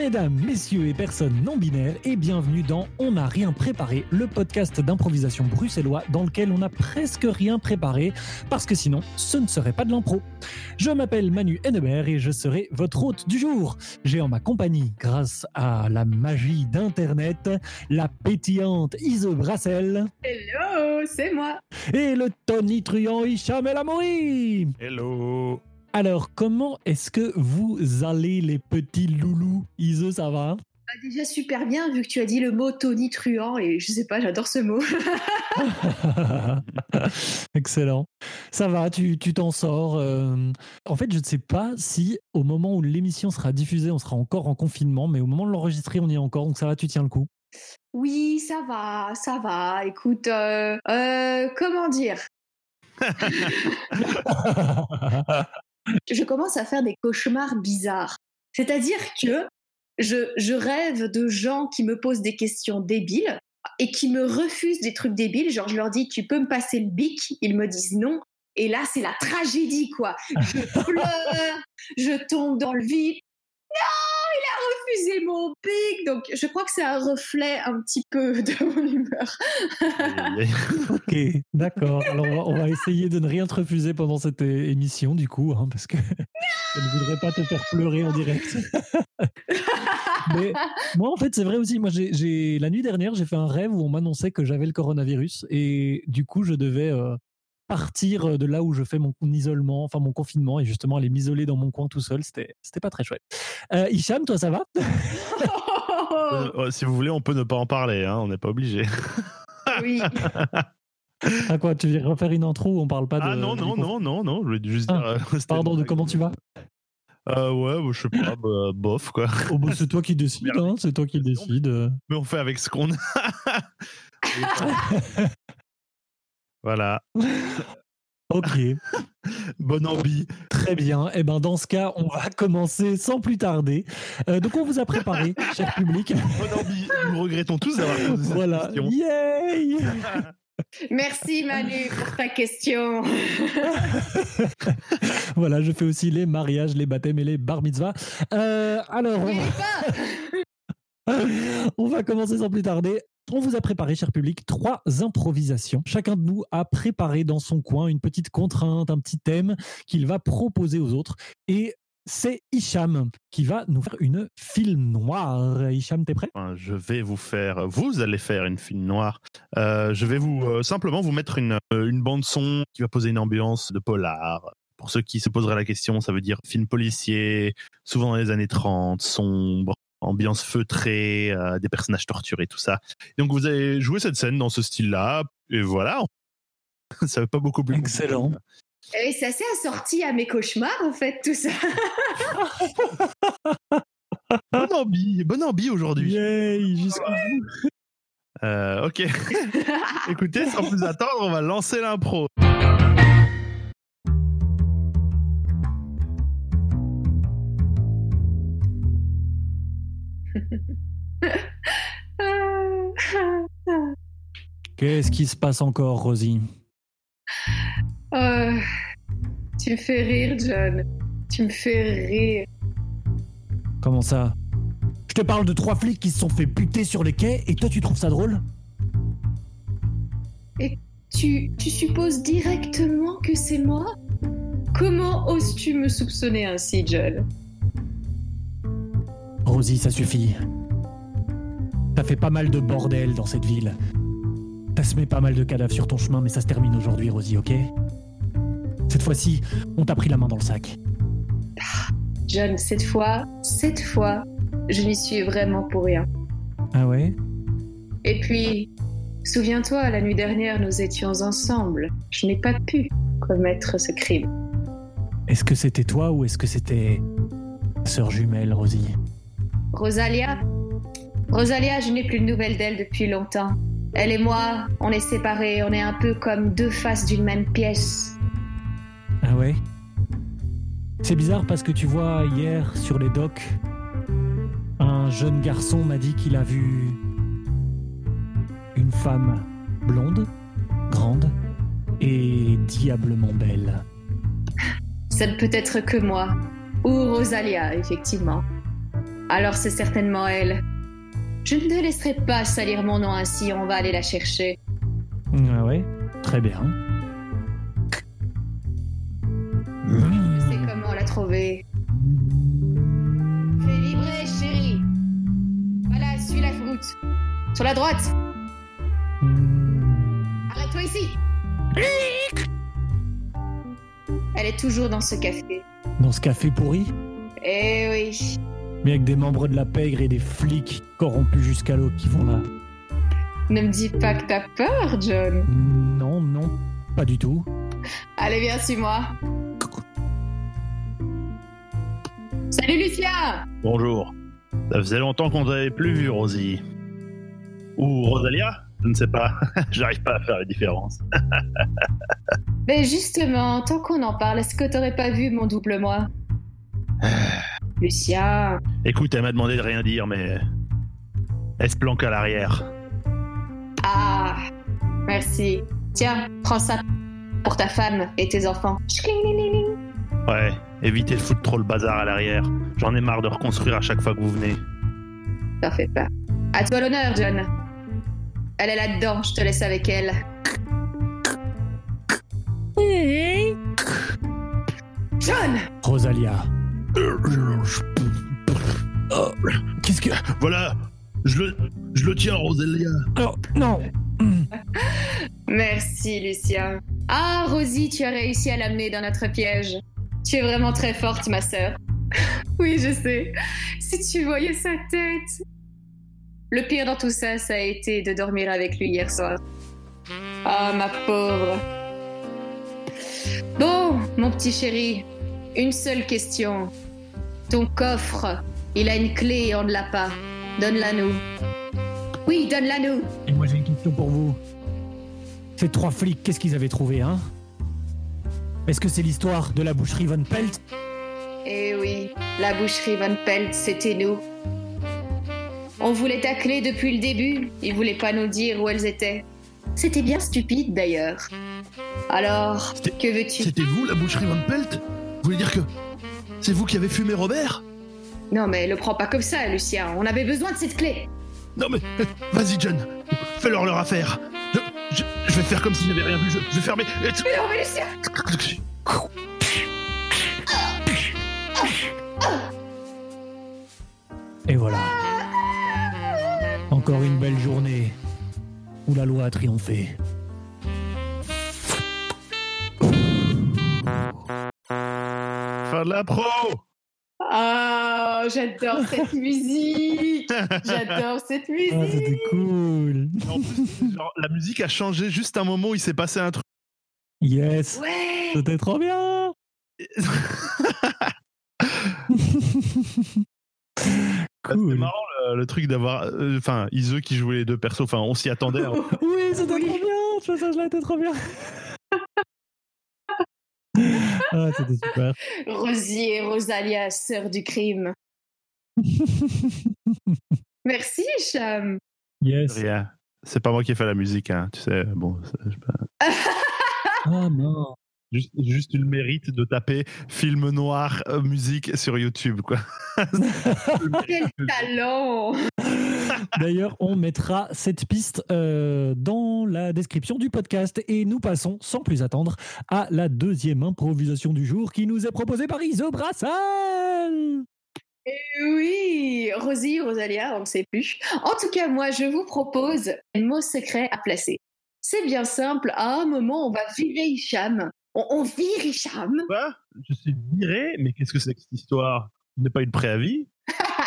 mesdames, messieurs et personnes non binaires, et bienvenue dans On n'a rien préparé, le podcast d'improvisation bruxellois dans lequel on n'a presque rien préparé, parce que sinon, ce ne serait pas de l'impro. Je m'appelle Manu Hennebert et je serai votre hôte du jour. J'ai en ma compagnie, grâce à la magie d'Internet, la pétillante Ise Brassel. Hello, c'est moi. Et le tonitruant Hicham El Amouri. Hello alors, comment est-ce que vous allez, les petits loulous Ise, ça va? Bah, Déjà super bien, vu que tu as dit le mot tonitruant, et je sais pas, j'adore ce mot. Excellent. Ça va, tu t'en sors. Euh. En fait, je ne sais pas si au moment où l'émission sera diffusée, on sera encore en confinement, mais au moment de l'enregistrer, on y est encore, donc ça va, tu tiens le coup? Oui, ça va, ça va. Écoute, euh, euh, comment dire? je commence à faire des cauchemars bizarres. C'est-à-dire que je, je, rêve de gens qui me posent des questions débiles et qui me refusent des trucs débiles. Genre, je leur dis, tu peux me passer le bic? Ils me disent non. Et là, c'est la tragédie, quoi. Je pleure, je tombe dans le vide. Refusé mon pic. Donc, je crois que c'est un reflet un petit peu de mon humeur. ok, d'accord. Alors, on va, essayer de ne rien te refuser pendant cette émission, du coup, hein, parce que je ne voudrais pas te faire pleurer en direct. Mais moi, en fait, c'est vrai aussi. Moi, j'ai la nuit dernière, j'ai fait un rêve où on m'annonçait que j'avais le coronavirus et du coup, je devais euh, partir euh, de là où je fais mon isolement, enfin mon confinement, et justement aller m'isoler dans mon coin tout seul, c'était, c'était pas très chouette. Euh, Hicham, toi, ça va? Euh, oh, Si vous voulez, on peut ne pas en parler, hein, on n'est pas obligé. oui. À quoi Tu veux refaire une intro où on parle pas de. Ah non, non, non, non, non, je voulais juste ah, dire. pardon, de comment tu vas? Euh, ouais, bah, je sais pas, bah, bof quoi. Oh, bah, c'est toi qui décides, hein, c'est toi qui décides. Mais on fait avec ce qu'on a. Voilà. Ok. Bonne envie. Très bien. Et eh ben dans ce cas, on va commencer sans plus tarder. Euh, donc on vous a préparé, cher public. Bonne envie. Nous regrettons tous d'avoir posé cette voilà. Yay Merci Manu pour ta question. voilà, je fais aussi les mariages, les baptêmes et les bar mitzvahs. Euh, alors, on va commencer sans plus tarder on vous a préparé, cher public, trois improvisations. Chacun de nous a préparé dans son coin une petite contrainte, un petit thème qu'il va proposer aux autres. Et c'est Hicham qui va nous faire une film noire. Hicham, t'es prêt? Je vais vous faire, vous allez faire une film noire. Euh, je vais vous euh, simplement vous mettre une, euh, une bande son qui va poser une ambiance de polar. Pour ceux qui se poseraient la question, ça veut dire film policier, souvent dans les années 30, sombre, ambiance feutrée, euh, des personnages torturés, tout ça. Donc vous avez joué cette scène dans ce style-là, et voilà. ça veut pas beaucoup plus. Excellent. Et c'est assez assorti à mes cauchemars, en fait, tout ça. bonne ambi, bonne ambi aujourd'hui. Yay, jusqu'au euh, ok. Écoutez, sans plus attendre, on va lancer l'impro. Qu'est-ce qui se passe encore, Rosie? Euh, Tu me fais rire, John. Tu me fais rire. Comment ça? Je te parle de trois flics qui se sont fait buter sur les quais et toi tu trouves ça drôle? Et tu, tu supposes directement que c'est moi? Comment oses-tu me soupçonner ainsi, John? Rosie, ça suffit. T'as fait pas mal de bordel dans cette ville. T'as semé pas mal de cadavres sur ton chemin, mais ça se termine aujourd'hui, Rosie, ok? Cette fois-ci, on t'a pris la main dans le sac. John, cette fois, cette fois, je n'y suis vraiment pour rien. Ah ouais? Et puis, souviens-toi, la nuit dernière, nous étions ensemble. Je n'ai pas pu commettre ce crime. Est-ce que c'était toi ou est-ce que c'était sœur jumelle, Rosie? Rosalia Rosalia, je n'ai plus de nouvelles d'elle depuis longtemps. Elle et moi, on est séparés, on est un peu comme deux faces d'une même pièce. Ah ouais? C'est bizarre parce que tu vois, hier sur les docks, un jeune garçon m'a dit qu'il a vu une femme blonde, grande et diablement belle. Ça ne peut être que moi, ou Rosalia, effectivement. Alors c'est certainement elle. Je ne te laisserai pas salir mon nom ainsi, on va aller la chercher. Ah ouais, très bien. Je sais comment la trouver. Fais vibrer, chérie. Voilà, suis la route. Sur la droite. Arrête-toi ici. Elle est toujours dans ce café. Dans ce café pourri? Eh oui. Mais avec des membres de la pègre et des flics corrompus jusqu'à l'eau qui vont là. Ne me dis pas que t'as peur, John. Non, non, pas du tout. Allez, viens, suis-moi. Salut, Lucia Bonjour. Ça faisait longtemps qu'on t'avait plus vu, Rosie. Ou Rosalia Je ne sais pas. J'arrive pas à faire la différence. Ben justement, tant qu'on en parle, est-ce que t'aurais pas vu mon double moi? Lucia, Écoute, elle m'a demandé de rien dire, mais. Elle se planque à l'arrière. ah, merci. Tiens, prends ça pour ta femme et tes enfants. Ouais, évitez de foutre trop le bazar à l'arrière. J'en ai marre de reconstruire à chaque fois que vous venez. T'en fais pas. À toi l'honneur, John. Elle est là-dedans, je te laisse avec elle. John Rosalia. Oh, Qu'est-ce que. Voilà Je le, je le tiens, Rosalia Oh, non. Merci, Lucia. Ah, Rosie, tu as réussi à l'amener dans notre piège. Tu es vraiment très forte, ma sœur. oui, je sais. Si tu voyais sa tête. Le pire dans tout ça, ça a été de dormir avec lui hier soir. Ah, ma pauvre. Bon, mon petit chéri, une seule question. Ton coffre, il a une clé et on ne l'a pas. Donne-la nous. Oui, donne-la nous. Et moi j'ai une question pour vous. Ces trois flics, qu'est-ce qu'ils avaient trouvé, hein? Est-ce que c'est l'histoire de la boucherie Von Pelt? Eh oui, la boucherie Van Pelt, c'était nous. On voulait ta clé depuis le début, ils voulaient pas nous dire où elles étaient. C'était bien stupide d'ailleurs. Alors, que veux-tu? C'était vous, la boucherie Van Pelt? Vous voulez dire que. C'est vous qui avez fumé Robert? Non mais le prends pas comme ça, Lucien, on avait besoin de cette clé. Non mais. Vas-y, John Fais-leur leur affaire je, je- je vais faire comme si j'avais rien vu, je, je vais fermer. Mais non mais Lucien Et voilà. Encore une belle journée où la loi a triomphé. De la pro Ah, j'adore cette musique J'adore cette Ah, musique c'était cool. En plus, genre, la musique a changé juste un moment où il s'est passé un truc. Yes, Ouais c'était trop bien. C'est cool. marrant le, le truc d'avoir. euh, Enfin, Ise qui jouait les deux persos, enfin, on s'y attendait. hein. Oui, c'était Oui. trop bien. Ce passage-là était trop bien. Ah, c'était super. Rosie et Rosalia, sœurs du crime. Merci, Cham. Yes. Rien. C'est pas moi qui ai fait la musique, hein, tu sais. Bon, c'est- je sais pas. Ah non. Juste, juste le mérite de taper film noir euh, musique sur YouTube, quoi. Quel talent D'ailleurs, on mettra cette piste euh, dans la description du podcast et nous passons sans plus attendre à la deuxième improvisation du jour qui nous est proposée par Iso Brassal. Oui, Rosie, Rosalia, on ne sait plus. En tout cas, moi, je vous propose un mot secret à placer. C'est bien simple, à un moment, on va virer Hicham. On, on vire Hicham. Quoi? Je suis viré, mais qu'est-ce que c'est que cette histoire? Ce n'est pas une préavis?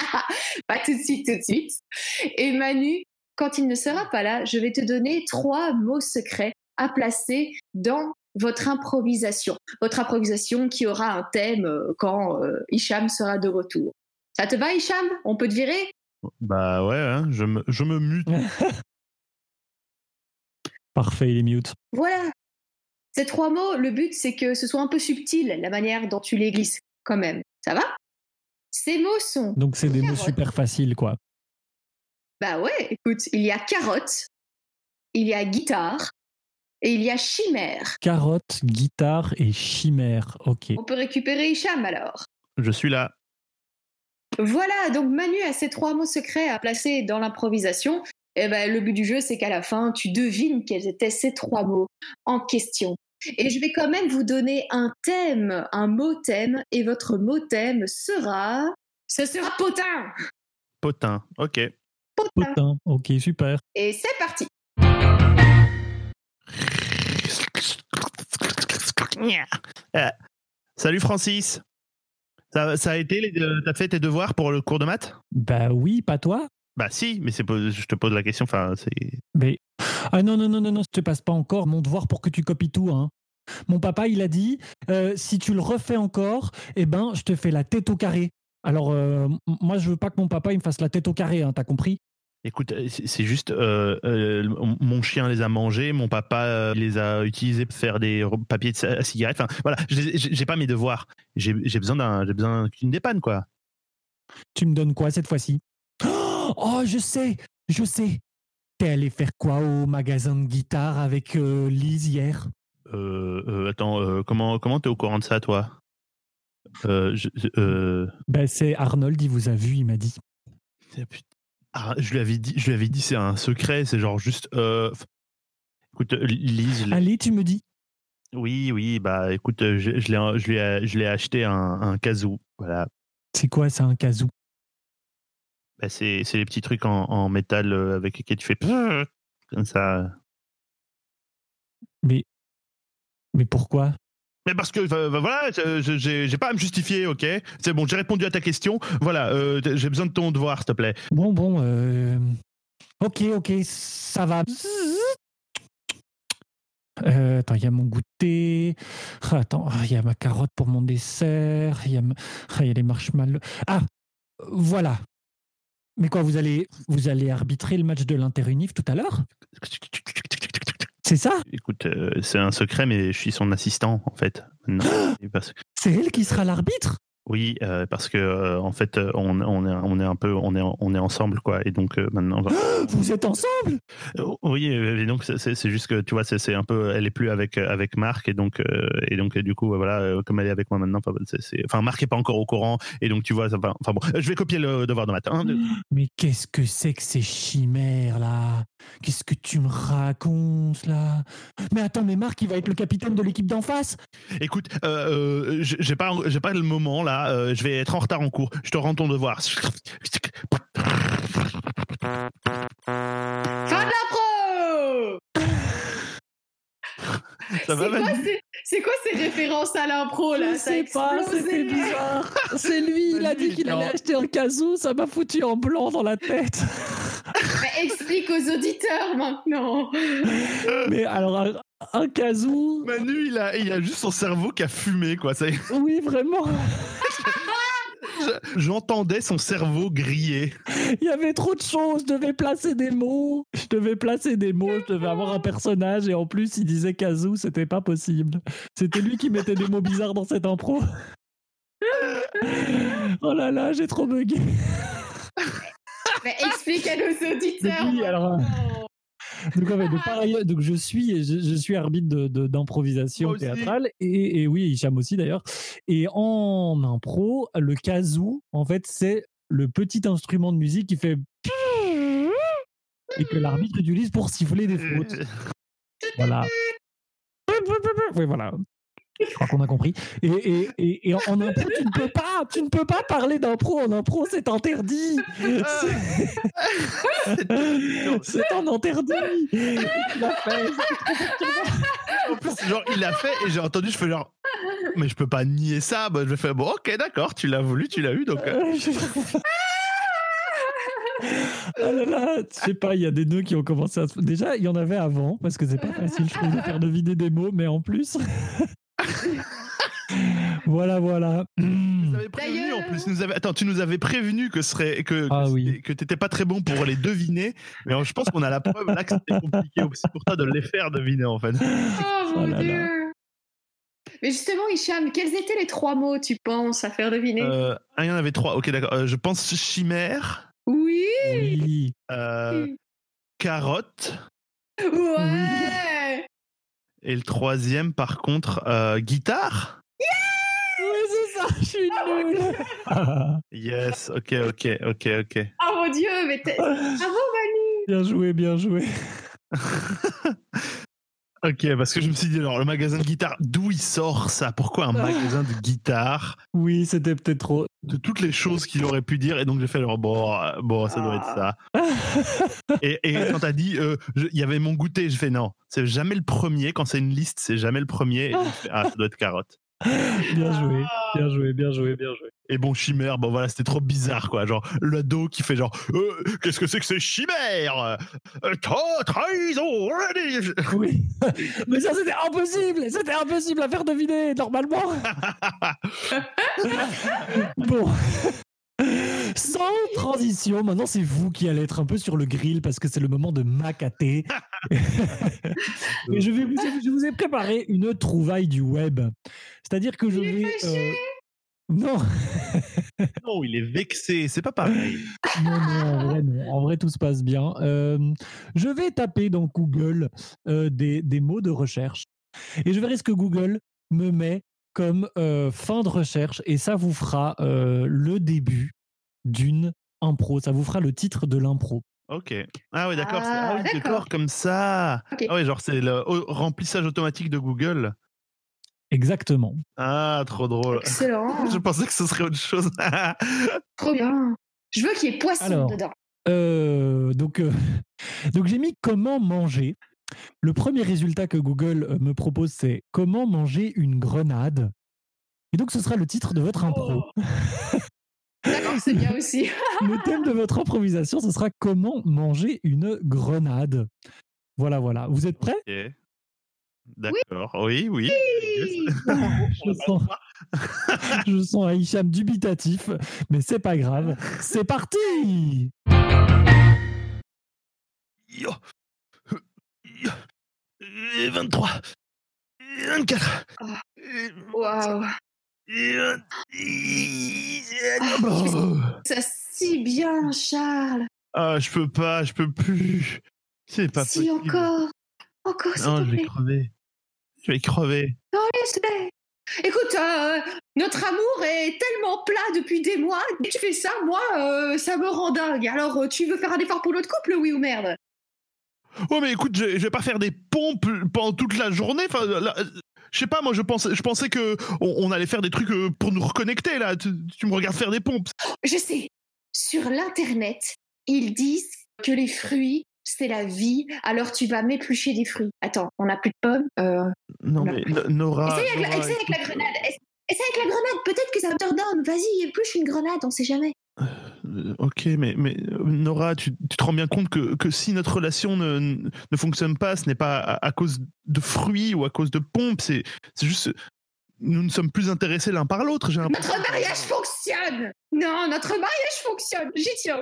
Pas tout de suite, tout de suite. Et Manu, quand il ne sera pas là, je vais te donner trois mots secrets à placer dans votre improvisation. Votre improvisation qui aura un thème euh, quand euh, Hicham sera de retour. Ça te va, Hicham? On peut te virer? Bah ouais, hein, je, me, je me mute. Parfait, il est mute. Voilà. Ces trois mots, le but, c'est que ce soit un peu subtil, la manière dont tu les glisses, quand même. Ça va? Ces mots sont... Donc c'est des mots super faciles, quoi. Bah ouais, écoute, il y a carotte, il y a guitare, et il y a chimère. Carotte, guitare et chimère. Ok. On peut récupérer Hicham alors. Je suis là. Voilà, donc Manu a ces trois mots secrets à placer dans l'improvisation. Et ben, le but du jeu, c'est qu'à la fin, tu devines quels étaient ces trois mots en question. Et je vais quand même vous donner un thème, un mot thème, et votre mot thème sera. Ce sera potin Potin, ok. Potin ok, super. Et c'est parti Euh, salut Francis. Ça, ça a été, t'as fait tes devoirs pour le cours de maths? Bah oui, pas toi. Bah si, mais c'est je te pose la question. Enfin, c'est. Mais ah non non non non non, je te passe pas encore mon devoir pour que tu copies tout. Hein. Mon papa, il a dit, euh, si tu le refais encore, eh ben, je te fais la tête au carré. Alors euh, moi, je veux pas que mon papa il me fasse la tête au carré. Hein, T'as compris? Écoute, euh, c'est juste, euh, euh, mon- chien les a mangés, mon papa les a utilisés pour faire des papiers de cigarette. Enfin, voilà, j'ai pas mes devoirs. J'ai j'ai besoin d'un, j'ai besoin d'une dépanne, quoi. Tu me donnes quoi cette fois-ci? Oh, je sais, je sais. T'es allé faire quoi au magasin de guitare avec euh, Lise hier? Euh, euh, attends, comment, comment t'es au courant de ça, toi? Je, Ben c'est Arnold, il vous a vu, il m'a dit. ah. Ah, je lui avais dit, je lui avais dit, c'est un secret, c'est genre juste. Écoute, Lise, Allez, tu me dis. oui, oui, bah écoute, je, je l'ai, acheté un, un kazoo. Voilà, C'est quoi ça, un kazoo? Bah, c'est, les petits trucs en, en métal euh, avec lesquels tu fais comme ça. Mais, mais pourquoi? Mais parce que euh, voilà, j'ai, pas à me justifier, ok? C'est bon, j'ai répondu à ta question. Voilà, euh, j'ai besoin de ton devoir, s'il te plaît. Bon, bon. euh, Ok, ok, ça va. Attends, il y a mon goûter. Ah, Attends, ah, il y a ma carotte pour mon dessert. Il y a, ma- ah, il y a les marshmallows. Ah, voilà. Mais quoi, vous allez, vous allez arbitrer le match de l'Interunif tout à l'heure? C'est ça? Écoute, euh, c'est un secret, mais je suis son assistant, en fait. C'est elle qui sera l'arbitre? Oui, euh, parce que euh, en fait, euh, on, on, est, on est un peu, on est, on est ensemble, quoi. Et donc euh, maintenant, voilà. Vous êtes ensemble? Euh, Oui, et donc c'est- juste que tu vois, c'est un peu, elle est plus avec avec Marc et donc et donc du coup voilà, comme elle est avec moi maintenant, enfin, c'est- c'est- enfin Marc est pas encore au courant et donc tu vois, ça va- enfin bon, je vais copier le devoir de matin. Mais qu'est-ce que c'est que ces chimères là? Qu'est-ce que tu me racontes là? Mais attends, mais Marc, il va être le capitaine de l'équipe d'en face Écoute, j'ai pas, j'ai pas le moment là. Euh, je vais être en retard en cours. Je te rends ton devoir. Fin de l'impro Ça va, C'est quoi, Manu ces- c'est quoi ces références à l'impro là? Je Ça a sais pas, explosé. c'était bizarre. C'est lui, il a dit qu'il allait acheter un casou, ça m'a foutu en blanc dans la tête. Mais explique aux auditeurs maintenant. Mais alors, un, casou, Manu, il a, il a juste son cerveau qui a fumé quoi. Ça oui, vraiment. Je- J'entendais son cerveau griller. Il y avait trop de choses, je devais placer des mots. Je devais placer des mots, je devais avoir un personnage et en plus, il disait casou, c'était pas possible. C'était lui qui mettait des mots bizarres dans cette impro. Oh là là, j'ai trop bugué. Mais explique à nos auditeurs. Oui, alors, maintenant. Donc, en fait, de pareil, donc je suis, je, je suis arbitre d'improvisation théâtrale et, et oui, Hicham aussi d'ailleurs. Et en impro, le kazoo, en fait, c'est le petit instrument de musique qui fait et que l'arbitre utilise pour siffler des fautes. Voilà. Oui, voilà. Je crois qu'on a compris. Et, et, et, et en en impro, tu ne peux pas, tu ne peux pas parler d'impro en impro, c'est interdit. C'est- un interdit. Tu l'as fait. En plus, genre, il l'a fait et j'ai entendu, je fais genre, mais je peux pas nier ça. Bah, je fais bon, ok, d'accord, tu l'as voulu, tu l'as eu, donc. euh, Euh, je- Ah là là, je sais pas, il y a des nœuds qui ont commencé à se... Déjà, il y en avait avant, parce que c'est pas facile, je trouve, de faire deviner des mots, mais en plus... voilà, voilà. Tu nous avais prévenu en plus. tu nous avais- Attends, tu nous avais prévenu que serait que Ah que, oui. t'étais pas très bon pour les deviner, mais je pense qu'on a la preuve là que c'était compliqué aussi pour toi de les faire deviner en fait. Oh Oh mon là là. dieu. Mais justement, Hicham, quels étaient les trois mots, tu penses, à faire deviner? Euh, ah, il y en avait trois. Ok, d'accord. Euh, je pense chimère, Oui Oui. euh, carotte, Ouais et le troisième par contre euh, guitare? Oui, c'est ça Je suis nul Yes, ok, ok, ok, ok. Oh mon dieu, mais t'es. Bravo, Manu Bien joué, bien joué. ok, parce que je me suis dit, alors le magasin de guitare, d'où il sort ça? Pourquoi un magasin de guitare? Oui, c'était peut-être trop. De toutes les choses qu'il aurait pu dire, et donc j'ai fait, alors, bon, bon, ça doit être ça. et, et quand t'as dit, euh, il y avait mon goûter, je fais, non, c'est jamais le premier. Quand c'est une liste, c'est jamais le premier. Et je fais, ah, ça doit être carotte. Bien joué, bien joué, bien joué, bien joué. Et bon, chimère, bon voilà, c'était trop bizarre, quoi. Genre, l'ado qui fait genre, Euh, qu'est-ce que c'est que ces chimères Euh, tra- Trahison Oui. Mais ça, c'était impossible C'était impossible à faire deviner, normalement Bon. Sans transition, maintenant c'est vous qui allez être un peu sur le grill parce que c'est le moment de macater. Et je, vais vous, je vous ai préparé une trouvaille du web. C'est-à-dire que je Il vais. euh, Non, Non, il est vexé, c'est pas pareil. non, non, en vrai, non. En vrai, tout se passe bien. Euh, je vais taper dans Google euh, des, des mots de recherche et je verrai ce que Google me met comme euh, fin de recherche et ça vous fera euh, le début d'une impro. Ça vous fera le titre de l'impro. Ok. Ah ouais, d'accord. c'est- Ah, Ah, oui, d'accord, d'accord. comme ça. Ok. Ah ouais, genre c'est le remplissage automatique de Google. Exactement. Ah, trop drôle. Excellent. Je pensais que ce serait autre chose. Trop bien. Je veux qu'il y ait poisson Alors. dedans. Euh, donc, euh, donc j'ai mis comment manger. Le premier résultat que Google euh, me propose, c'est comment manger une grenade? Et donc, ce sera le titre de votre impro. D'accord, c'est bien aussi. Le thème de votre improvisation, ce sera comment manger une grenade? Voilà, voilà. Vous êtes prêts? D'accord. Oui, oui. je sens, je sens un Hicham dubitatif, mais c'est pas grave. C'est parti. Yo. Et 23. Et 24. Ah. Et Waouh. Oh. Ça si bien, Charles. Ah, je peux pas, je peux plus. C'est pas si possible. encore. Encore, s'il Non, je vais crever. Je vais crever. Te plaît. Écoute, euh, notre amour est tellement plat depuis des mois. Tu fais ça, moi, euh, ça me rend dingue. Alors, euh, tu veux faire un effort pour notre couple, oui ou merde? Ouais, mais écoute, je, je vais pas faire des pompes pendant toute la journée. Enfin, euh, je sais pas, moi, je pensais, je pensais que on, on allait faire des trucs euh, pour nous reconnecter là. Tu, tu me regardes faire des pompes. Je sais. Sur l'internet, ils disent que les fruits, c'est la vie. Alors, tu vas m'éplucher des fruits. Attends, on n'a plus de pommes. Euh, Non, mais Nora. essaye avec, avec la grenade. Essa- Essaye avec la grenade. Peut-être que ça te redonne. Vas-y, épluche une grenade. On sait jamais. Euh, ok, mais, mais euh, Nora, tu, tu te rends bien compte que, que si notre relation ne, ne fonctionne pas, ce n'est pas à, à cause de fruits ou à cause de pompes. C'est c'est juste. Nous ne sommes plus intéressés l'un par l'autre. J'ai l'impression. Notre mariage fonctionne. Non, notre mariage fonctionne. J'y tiens.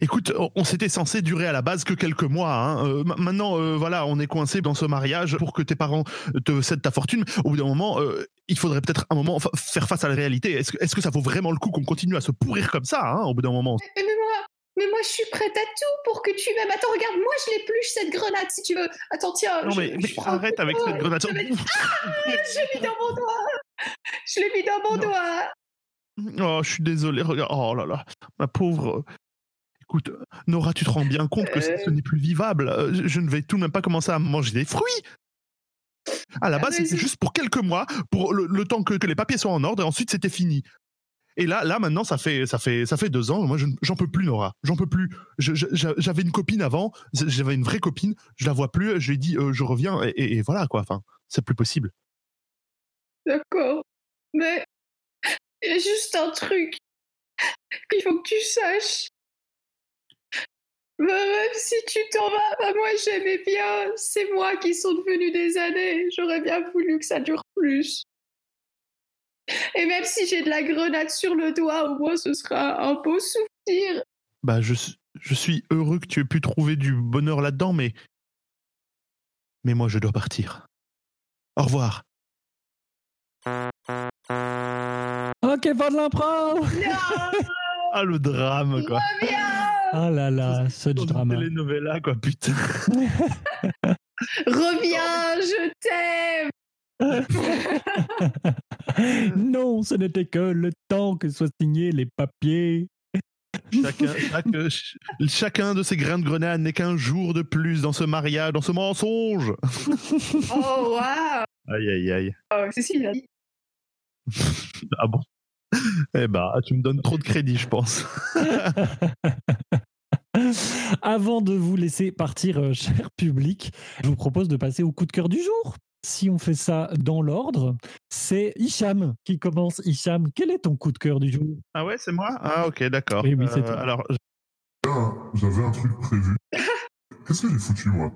Écoute, on- s'était censé durer à la base que quelques mois. hein. Euh, ma- maintenant, euh, voilà, on est coincé dans ce mariage pour que tes parents te cèdent ta fortune. Au bout d'un moment, euh, il faudrait peut-être un moment fa- faire face à la réalité. Est-ce que, ça vaut vraiment le coup qu'on continue à se pourrir comme ça hein, Au bout d'un moment? Mais, mais moi, mais moi, je suis prête à tout pour que tu m'aimes. Attends, regarde, moi, je l'épluche cette grenade si tu veux. Attends, tiens. Non je- mais, je arrête avec cette grenade. je vais- Je l'ai mis dans mon doigt. Je l'ai mis dans mon Non. doigt. Oh, je suis désolé. Regarde. Oh là là, ma pauvre. Écoute, Nora, tu te rends bien compte que ce Euh. n'est plus vivable. Euh, Je, ne vais tout de même pas commencer à manger des fruits. À la Ah, base, c'était juste pour quelques mois, pour le, le temps que, que les papiers soient en ordre, et ensuite c'était fini. Et là, là maintenant, ça fait, ça fait, ça fait deux ans. Moi, je j'en peux plus, Nora. J'en peux plus. J'avais une copine avant. J'avais une vraie copine. Je la vois plus. Je lui ai dit, euh, je reviens. Et, et- et voilà quoi. Enfin, c'est plus possible. D'accord. Mais il y a juste un truc qu'il faut que tu saches. Bah, même si tu t'en vas, bah, moi j'aimais bien ces mois qui sont devenus des années. J'aurais bien voulu que ça dure plus. Et même si j'ai de la grenade sur le doigt, au moins ce sera un beau souvenir. Bah, je, suis heureux que tu aies pu trouver du bonheur là-dedans, mais. Mais moi, je dois partir. Au revoir. Ok, fin de l'impro Non, Ah, le drame, quoi. reviens Ah là là, such drama. telenovela, quoi, putain. Reviens, je t'aime non, ce n'était que le temps que soient signés les papiers. Chacun, chaque- ch- chacun de ces grains de grenade n'est qu'un jour de plus dans ce mariage, dans ce mensonge. Oh, waouh Aïe, aïe, aïe. Oh, C'est celui là. Ah bon Eh bah, tu me donnes trop de crédit, je pense. Avant de vous laisser partir, euh, cher public, je vous propose de passer au coup de cœur du jour. Si on fait ça dans l'ordre, c'est Hicham qui commence. Hicham, quel est ton coup de cœur du jour? Ah ouais, c'est moi? Ah ok, d'accord. Oui, oui, c'est toi. Alors, Ah, j'avais un truc prévu. Qu'est-ce que j'ai foutu, moi?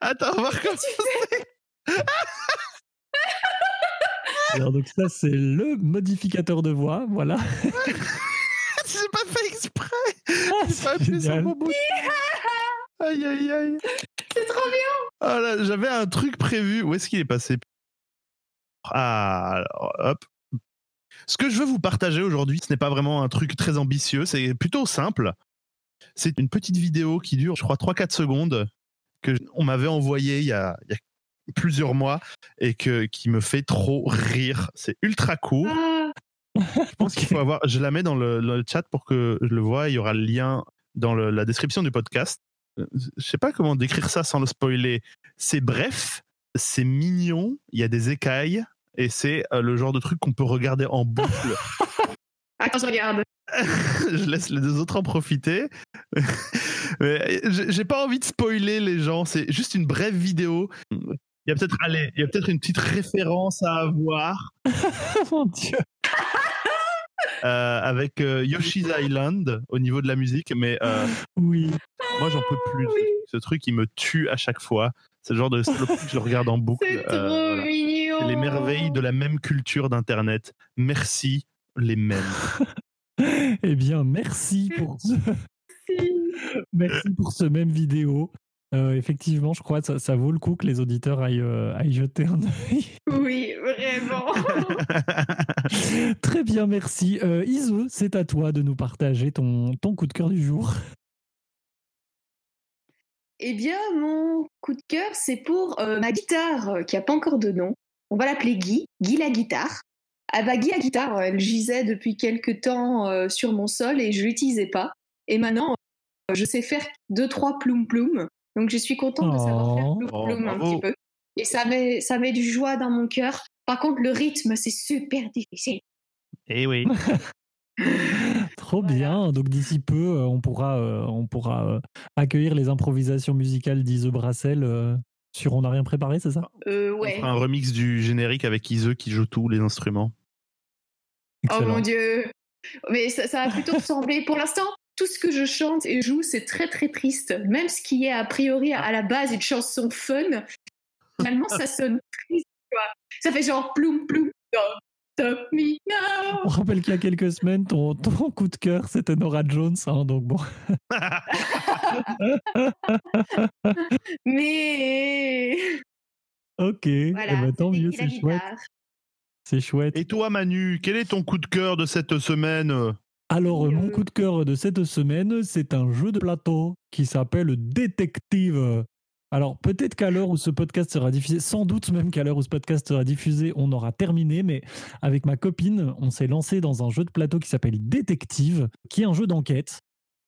Attends, on va recommencer. Alors donc ça, c'est le modificateur de voix, voilà. J'ai pas fait exprès. Ah, J'ai pas appuyé sur mon bouton. Aïe, aïe, aïe. C'est trop bien Ah là, j'avais un truc prévu. Où est-ce qu'il est passé? Ah, alors, hop. Ce que je veux vous partager aujourd'hui, ce n'est pas vraiment un truc très ambitieux, c'est plutôt simple. C'est une petite vidéo qui dure, je crois, 3-4 secondes, que on m'avait envoyée il y, a, il y a plusieurs mois et que, qui me fait trop rire. C'est ultra court. Ah, Je pense qu'il faut avoir. Je la mets dans le, dans le chat pour que je le vois. Il y aura le lien dans le- la description du podcast. Euh, Je sais pas comment décrire ça sans le spoiler. C'est bref, c'est mignon. Il y a des écailles et c'est euh, le genre de truc qu'on peut regarder en boucle. Attends, je regarde. je laisse les deux autres en profiter. J'ai j'ai pas envie de spoiler les gens. C'est juste une brève vidéo. Il y a peut-être, allez, il y a peut-être une petite référence à avoir. Mon Dieu. euh, avec euh, Yoshi's Island au niveau de la musique, mais euh, Oui. moi j'en peux plus. oui. Ce, truc, il me tue à chaque fois. C'est le genre de saloperie que je regarde en boucle. C'est trop voilà. mignon C'est les merveilles de la même culture d'Internet. Merci, les mêmes. Eh bien, merci pour ce, merci pour ce même vidéo. Euh, effectivement, je crois que ça, ça vaut le coup que les auditeurs aillent, euh, aillent jeter un œil. Oui, vraiment Très bien, merci. Euh, Ise, c'est à toi de nous partager ton, ton coup de cœur du jour. Eh bien, mon coup de cœur, c'est pour euh, ma guitare euh, qui a pas encore de nom. On va l'appeler Guy, Guy la guitare. Ah bah, Guy la guitare, elle gisait depuis quelques temps sur mon sol et je l'utilisais pas. Et maintenant, je sais faire deux trois ploum ploum. Donc je suis contente de savoir faire Oh. ploum Oh, un petit peu. Et ça met ça met du joie dans mon cœur. Par contre, le rythme, c'est super difficile. Eh oui. Trop Voilà. bien. Donc d'ici peu, euh, on pourra, euh, on pourra euh, accueillir les improvisations musicales d'Ise Brassel euh, sur On n'a rien préparé, c'est ça? Euh, On ouais. fera un remix du générique avec Ise qui joue tous les instruments. Oh mon dieu. Mais ça, ça va plutôt ressembler. Pour l'instant, tout ce que je chante et joue, c'est très très triste. Même ce qui est a priori à la base une chanson fun, finalement ça sonne triste. Quoi. Ça fait genre ploum ploum. Stop, me now. On rappelle qu'il y a quelques semaines, ton, ton coup de cœur, c'était Nora Jones. hein, donc bon. Mais Ok. Eh voilà. ben, tant c'était mieux, c'est chouette. C'est chouette. Et toi, Manu, quel est ton coup de cœur de cette semaine? Alors, mon coup de cœur de cette semaine, c'est un jeu de plateau qui s'appelle Détective. Alors, peut-être qu'à l'heure où ce podcast sera diffusé, sans doute même qu'à l'heure où ce podcast sera diffusé, on aura terminé, mais avec ma copine, on s'est lancé dans un jeu de plateau qui s'appelle Détective, qui est un jeu d'enquête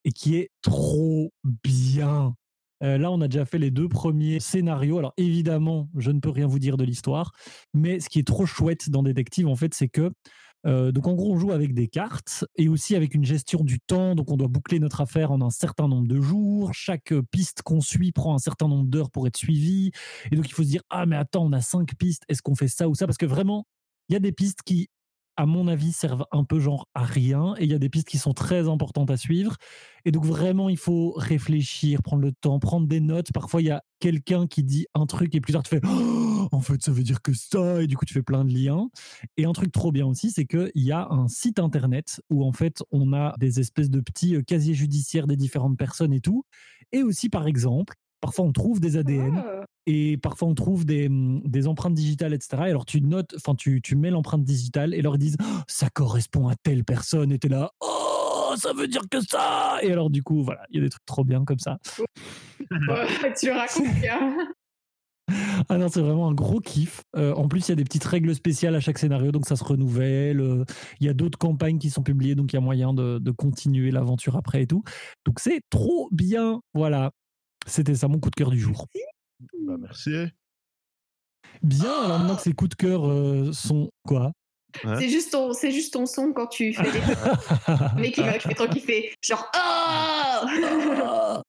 et qui est trop bien. Euh, là, on a déjà fait les deux premiers scénarios. Alors, évidemment, je ne peux rien vous dire de l'histoire, mais ce qui est trop chouette dans Détective, en fait, c'est que euh, donc en gros, on joue avec des cartes et aussi avec une gestion du temps. Donc on doit boucler notre affaire en un certain nombre de jours. Chaque euh, piste qu'on suit prend un certain nombre d'heures pour être suivie. Et donc il faut se dire ah mais attends, on a cinq pistes. Est-ce qu'on fait ça ou ça? Parce que vraiment, il y a des pistes qui, à mon avis, servent un peu genre à rien et il y a des pistes qui sont très importantes à suivre. Et donc vraiment, il faut réfléchir, prendre le temps, prendre des notes. Parfois, il y a quelqu'un qui dit un truc et plus tard tu fais Oh, en fait ça veut dire que ça et du coup tu fais plein de liens. Et un truc trop bien aussi, c'est qu'il y a un site internet où en fait on a des espèces de petits euh, casiers judiciaires des différentes personnes et tout. Et aussi par exemple, parfois on trouve des ADN Oh. et parfois on trouve des, des empreintes digitales, etc. Et alors tu notes, enfin tu, tu mets l'empreinte digitale et leur ils disent Oh, ça correspond à telle personne et t'es là oh ça veut dire que ça et alors du coup voilà il y a des trucs trop bien comme ça. Tu racontes bien. Ah non, c'est vraiment un gros kiff. Euh, en plus, il y a des petites règles spéciales à chaque scénario, donc ça se renouvelle. Euh, Il y a d'autres campagnes qui sont publiées, donc il y a moyen de, de continuer l'aventure après et tout. Donc c'est trop bien. Voilà. C'était ça mon coup de cœur du jour. Bah, merci. Bien, alors maintenant que ces coups de cœur euh, sont quoi? Ouais. C'est juste, ton- c'est juste ton son quand tu fais des mec qui va fait trop kiffer. Genre oh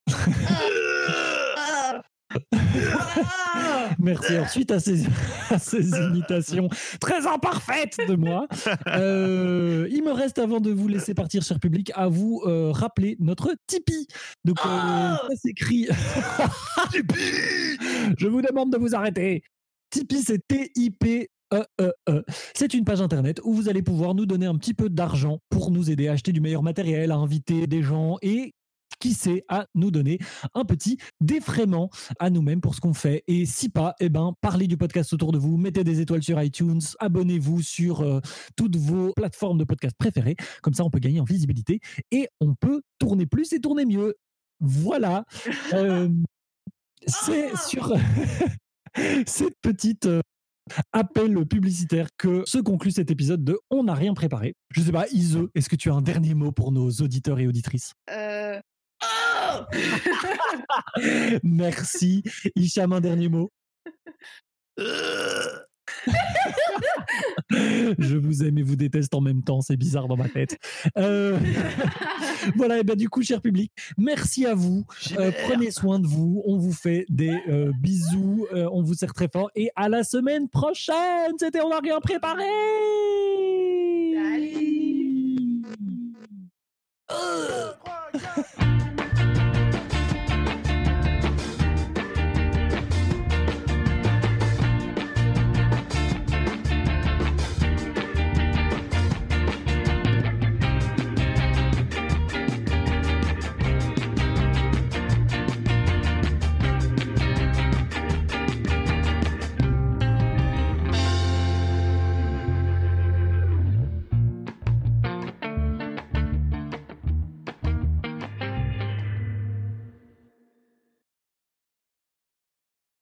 Merci. Ensuite, à ces, à ces imitations très imparfaites de moi, euh, il me reste, avant de vous laisser partir, cher public, à vous euh, rappeler notre Tipeee. Donc, euh, Oh ça s'écrit. Je vous demande de vous arrêter. Tipeee, c'est T-I-P. E E E. C'est une page internet où vous allez pouvoir nous donner un petit peu d'argent pour nous aider à acheter du meilleur matériel, à inviter des gens et qui sait à nous donner un petit défraiement à nous-mêmes pour ce qu'on fait. Et si pas, eh ben, parlez du podcast autour de vous, mettez des étoiles sur iTunes, abonnez-vous sur euh, toutes vos plateformes de podcast préférées. Comme ça, on peut gagner en visibilité et on peut tourner plus et tourner mieux. Voilà. Euh, c'est Ah sur cette petite euh, appel publicitaire que se conclut cet épisode de On n'a rien préparé. Je sais pas, Ise, est-ce que tu as un dernier mot pour nos auditeurs et auditrices? Euh, Merci. Hicham, un dernier mot. Je vous aime et vous déteste en même temps, c'est bizarre dans ma tête. Euh, voilà, et bien du coup, cher public, merci à vous. Euh, prenez soin de vous. On vous fait des euh, bisous. Euh, on vous serre très fort. Et à la semaine prochaine. C'était On n'a rien préparé. Salut. Euh.